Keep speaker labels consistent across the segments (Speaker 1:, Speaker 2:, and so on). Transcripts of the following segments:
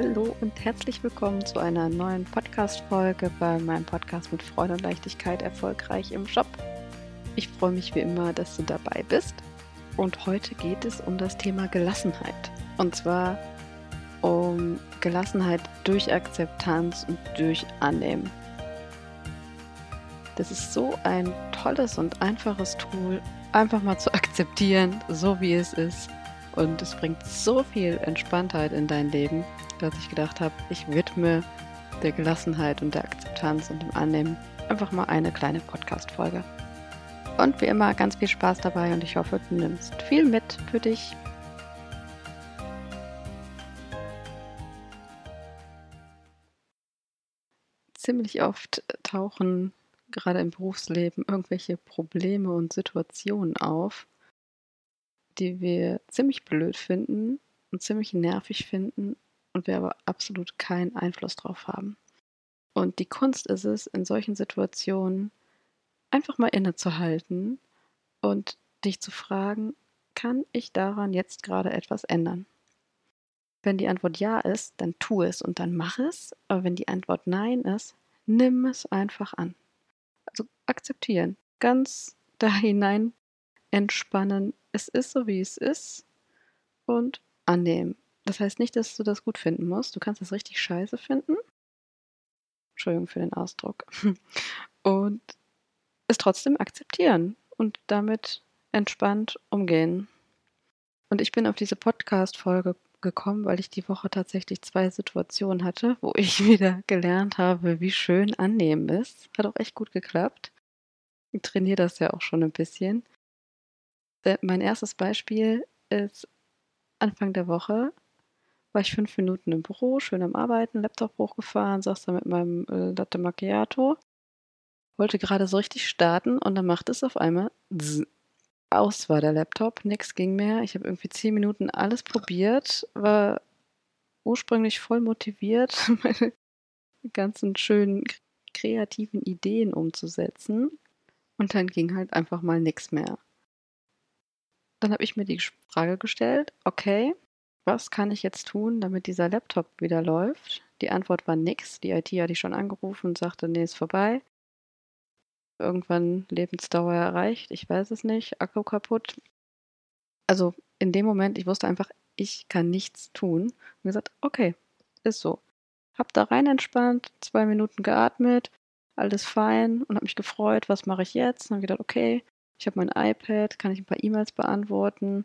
Speaker 1: Hallo und herzlich willkommen zu einer neuen Podcast-Folge bei meinem Podcast mit Freude und Leichtigkeit erfolgreich im Job. Ich freue mich wie immer, dass du dabei bist. Und heute geht es um das Thema Gelassenheit. Und zwar um Gelassenheit durch Akzeptanz und durch Annehmen. Das ist so ein tolles und einfaches Tool, einfach mal zu akzeptieren, so wie es ist. Und es bringt so viel Entspanntheit in dein Leben, dass ich gedacht habe, ich widme der Gelassenheit und der Akzeptanz und dem Annehmen einfach mal eine kleine Podcast-Folge. Und wie immer ganz viel Spaß dabei und ich hoffe, du nimmst viel mit für dich. Ziemlich oft tauchen gerade im Berufsleben irgendwelche Probleme und Situationen auf, die wir ziemlich blöd finden und ziemlich nervig finden und wir aber absolut keinen Einfluss drauf haben. Und die Kunst ist es, in solchen Situationen einfach mal innezuhalten und dich zu fragen, kann ich daran jetzt gerade etwas ändern? Wenn die Antwort ja ist, dann tu es und dann mach es. Aber wenn die Antwort nein ist, nimm es einfach an also akzeptieren, ganz da hinein entspannen. Es ist so, wie es ist und annehmen. Das heißt nicht, dass du das gut finden musst. Du kannst das richtig scheiße finden. Entschuldigung für den Ausdruck. Und es trotzdem akzeptieren und damit entspannt umgehen. Und ich bin auf diese Podcast-Folge gekommen, weil ich die Woche tatsächlich zwei Situationen hatte, wo ich wieder gelernt habe, wie schön annehmen ist. Hat auch echt gut geklappt. Ich trainiere das ja auch schon ein bisschen. Äh, mein erstes Beispiel ist Anfang der Woche war ich fünf Minuten im Büro, schön am Arbeiten, Laptop hochgefahren, saß da mit meinem äh, Latte Macchiato, wollte gerade so richtig starten und dann macht es auf einmal aus war der Laptop, nichts ging mehr. Ich habe irgendwie zehn Minuten alles probiert, war ursprünglich voll motiviert, meine ganzen schönen kreativen Ideen umzusetzen. Und dann ging halt einfach mal nichts mehr. Dann habe ich mir die Frage gestellt, okay, was kann ich jetzt tun, damit dieser Laptop wieder läuft? Die Antwort war nix. Die IT hatte ich schon angerufen und sagte, nee, ist vorbei irgendwann Lebensdauer erreicht. Ich weiß es nicht. Akku kaputt. Also in dem Moment, ich wusste einfach, ich kann nichts tun. Und gesagt, okay, ist so. Hab da rein entspannt, zwei Minuten geatmet, alles fein und habe mich gefreut, was mache ich jetzt? Und dann gedacht, okay, ich habe mein iPad, kann ich ein paar E-Mails beantworten.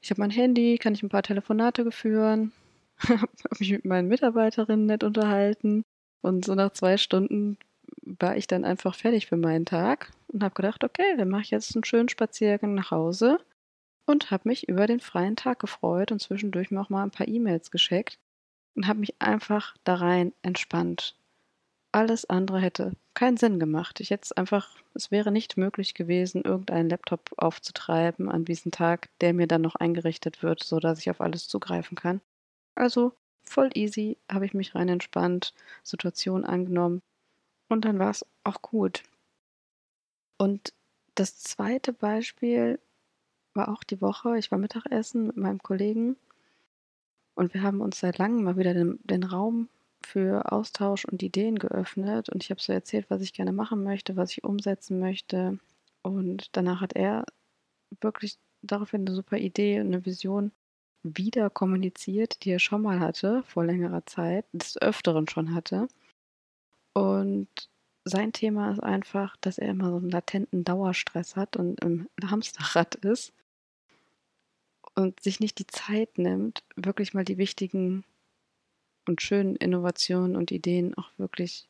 Speaker 1: Ich habe mein Handy, kann ich ein paar Telefonate geführen. habe mich mit meinen Mitarbeiterinnen nett unterhalten. Und so nach zwei Stunden war ich dann einfach fertig für meinen Tag und habe gedacht, okay, dann mache ich jetzt einen schönen Spaziergang nach Hause und habe mich über den freien Tag gefreut und zwischendurch mir auch mal ein paar E-Mails geschickt und habe mich einfach da rein entspannt. Alles andere hätte keinen Sinn gemacht. Ich hätte einfach, es wäre nicht möglich gewesen, irgendeinen Laptop aufzutreiben an diesem Tag, der mir dann noch eingerichtet wird, sodass ich auf alles zugreifen kann. Also voll easy, habe ich mich rein entspannt, Situation angenommen, und dann war es auch gut. Und das zweite Beispiel war auch die Woche. Ich war Mittagessen mit meinem Kollegen und wir haben uns seit langem mal wieder den, den Raum für Austausch und Ideen geöffnet. Und ich habe so erzählt, was ich gerne machen möchte, was ich umsetzen möchte. Und danach hat er wirklich daraufhin eine super Idee und eine Vision wieder kommuniziert, die er schon mal hatte, vor längerer Zeit, des Öfteren schon hatte. Und sein Thema ist einfach, dass er immer so einen latenten Dauerstress hat und im Hamsterrad ist und sich nicht die Zeit nimmt, wirklich mal die wichtigen und schönen Innovationen und Ideen auch wirklich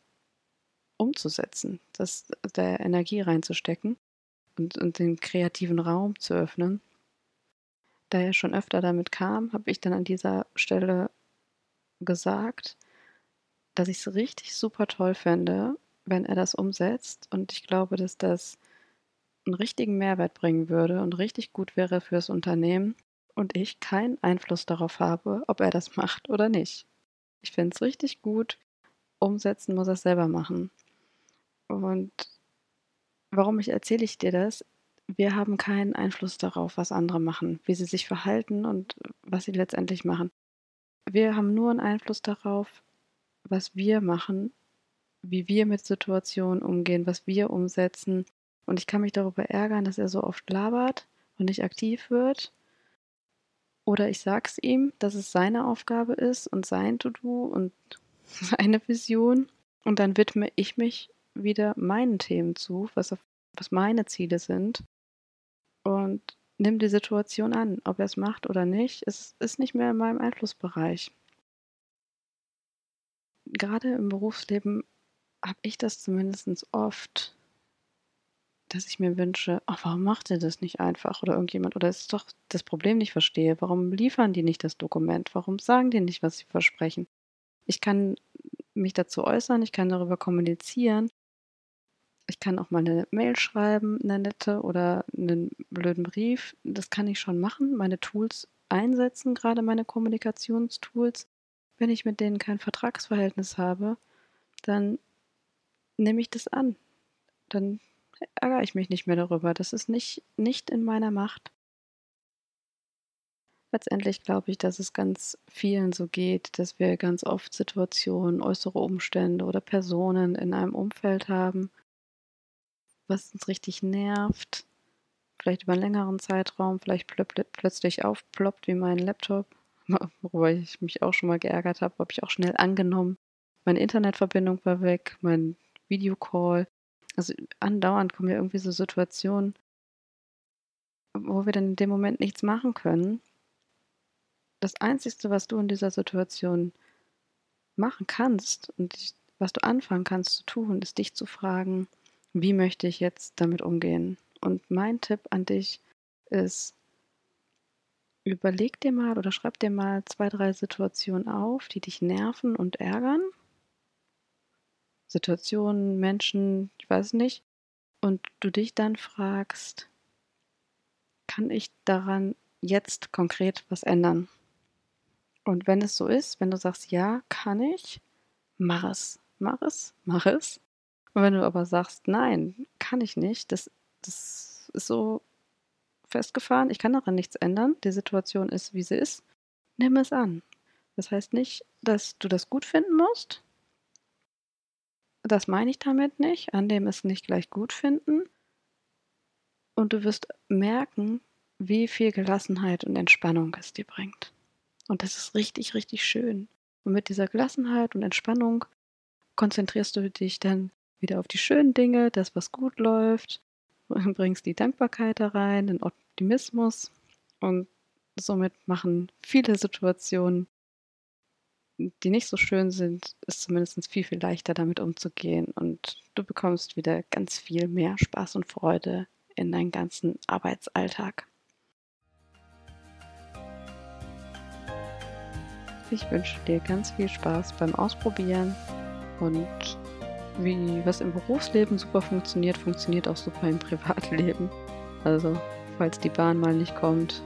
Speaker 1: umzusetzen, das der Energie reinzustecken und, und den kreativen Raum zu öffnen. Da er schon öfter damit kam, habe ich dann an dieser Stelle gesagt, dass ich es richtig super toll fände, wenn er das umsetzt. Und ich glaube, dass das einen richtigen Mehrwert bringen würde und richtig gut wäre fürs Unternehmen und ich keinen Einfluss darauf habe, ob er das macht oder nicht. Ich finde es richtig gut. Umsetzen muss er es selber machen. Und warum ich erzähle ich dir das? Wir haben keinen Einfluss darauf, was andere machen, wie sie sich verhalten und was sie letztendlich machen. wir haben nur einen Einfluss darauf, was wir machen, wie wir mit Situationen umgehen, was wir umsetzen. Und ich kann mich darüber ärgern, dass er so oft labert und nicht aktiv wird. Oder ich sag's ihm, dass es seine Aufgabe ist und sein To-Do und seine Vision. Und dann widme ich mich wieder meinen Themen zu, was, was meine Ziele sind. Und nimm die Situation an. Ob er es macht oder nicht, es ist nicht mehr in meinem Einflussbereich. Gerade im Berufsleben habe ich das zumindest oft, dass ich mir wünsche, ach, warum macht ihr das nicht einfach oder irgendjemand oder ist doch das Problem nicht verstehe, warum liefern die nicht das Dokument, warum sagen die nicht, was sie versprechen. Ich kann mich dazu äußern, ich kann darüber kommunizieren, ich kann auch mal eine Mail schreiben, eine nette oder einen blöden Brief. Das kann ich schon machen, meine Tools einsetzen, gerade meine Kommunikationstools. Wenn ich mit denen kein Vertragsverhältnis habe, dann nehme ich das an. Dann ärgere ich mich nicht mehr darüber. Das ist nicht, nicht in meiner Macht. Letztendlich glaube ich, dass es ganz vielen so geht, dass wir ganz oft Situationen, äußere Umstände oder Personen in einem Umfeld haben, was uns richtig nervt, vielleicht über einen längeren Zeitraum, vielleicht plö plötzlich aufploppt wie mein Laptop, worüber ich mich auch schon mal geärgert habe, habe ich auch schnell angenommen. Meine Internetverbindung war weg, mein Videocall. Also andauernd kommen ja irgendwie so Situationen, wo wir dann in dem Moment nichts machen können. Das Einzige, was du in dieser Situation machen kannst und was du anfangen kannst zu tun, ist dich zu fragen, wie möchte ich jetzt damit umgehen? Und mein Tipp an dich ist, überleg dir mal oder schreib dir mal zwei, drei Situationen auf, die dich nerven und ärgern. Situationen, Menschen, ich weiß nicht. Und du dich dann fragst, kann ich daran jetzt konkret was ändern? Und wenn es so ist, wenn du sagst, ja, kann ich, mach es, mach es, mach es. Und wenn du aber sagst, nein, kann ich nicht, das, das ist so festgefahren, ich kann daran nichts ändern, die Situation ist, wie sie ist, nimm es an. Das heißt nicht, dass du das gut finden musst. Das meine ich damit nicht. Annehmen ist nicht gleich gut finden. Und du wirst merken, wie viel Gelassenheit und Entspannung es dir bringt. Und das ist richtig, richtig schön. Und mit dieser Gelassenheit und Entspannung konzentrierst du dich dann wieder auf die schönen Dinge, das, was gut läuft, bringst die Dankbarkeit da rein, den Optimismus und somit machen viele Situationen, die nicht so schön sind, es zumindest viel, viel leichter damit umzugehen und du bekommst wieder ganz viel mehr Spaß und Freude in deinen ganzen Arbeitsalltag. Ich wünsche dir ganz viel Spaß beim Ausprobieren und wie was im Berufsleben super funktioniert, funktioniert auch super im Privatleben. Also, falls die Bahn mal nicht kommt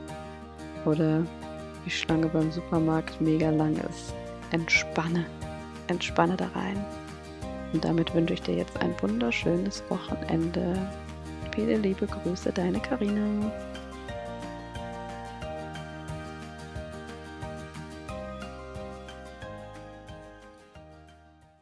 Speaker 1: oder die Schlange beim Supermarkt mega lang ist, entspanne. Entspanne da rein. Und damit wünsche ich dir jetzt ein wunderschönes Wochenende. Viele liebe Grüße, deine Karina.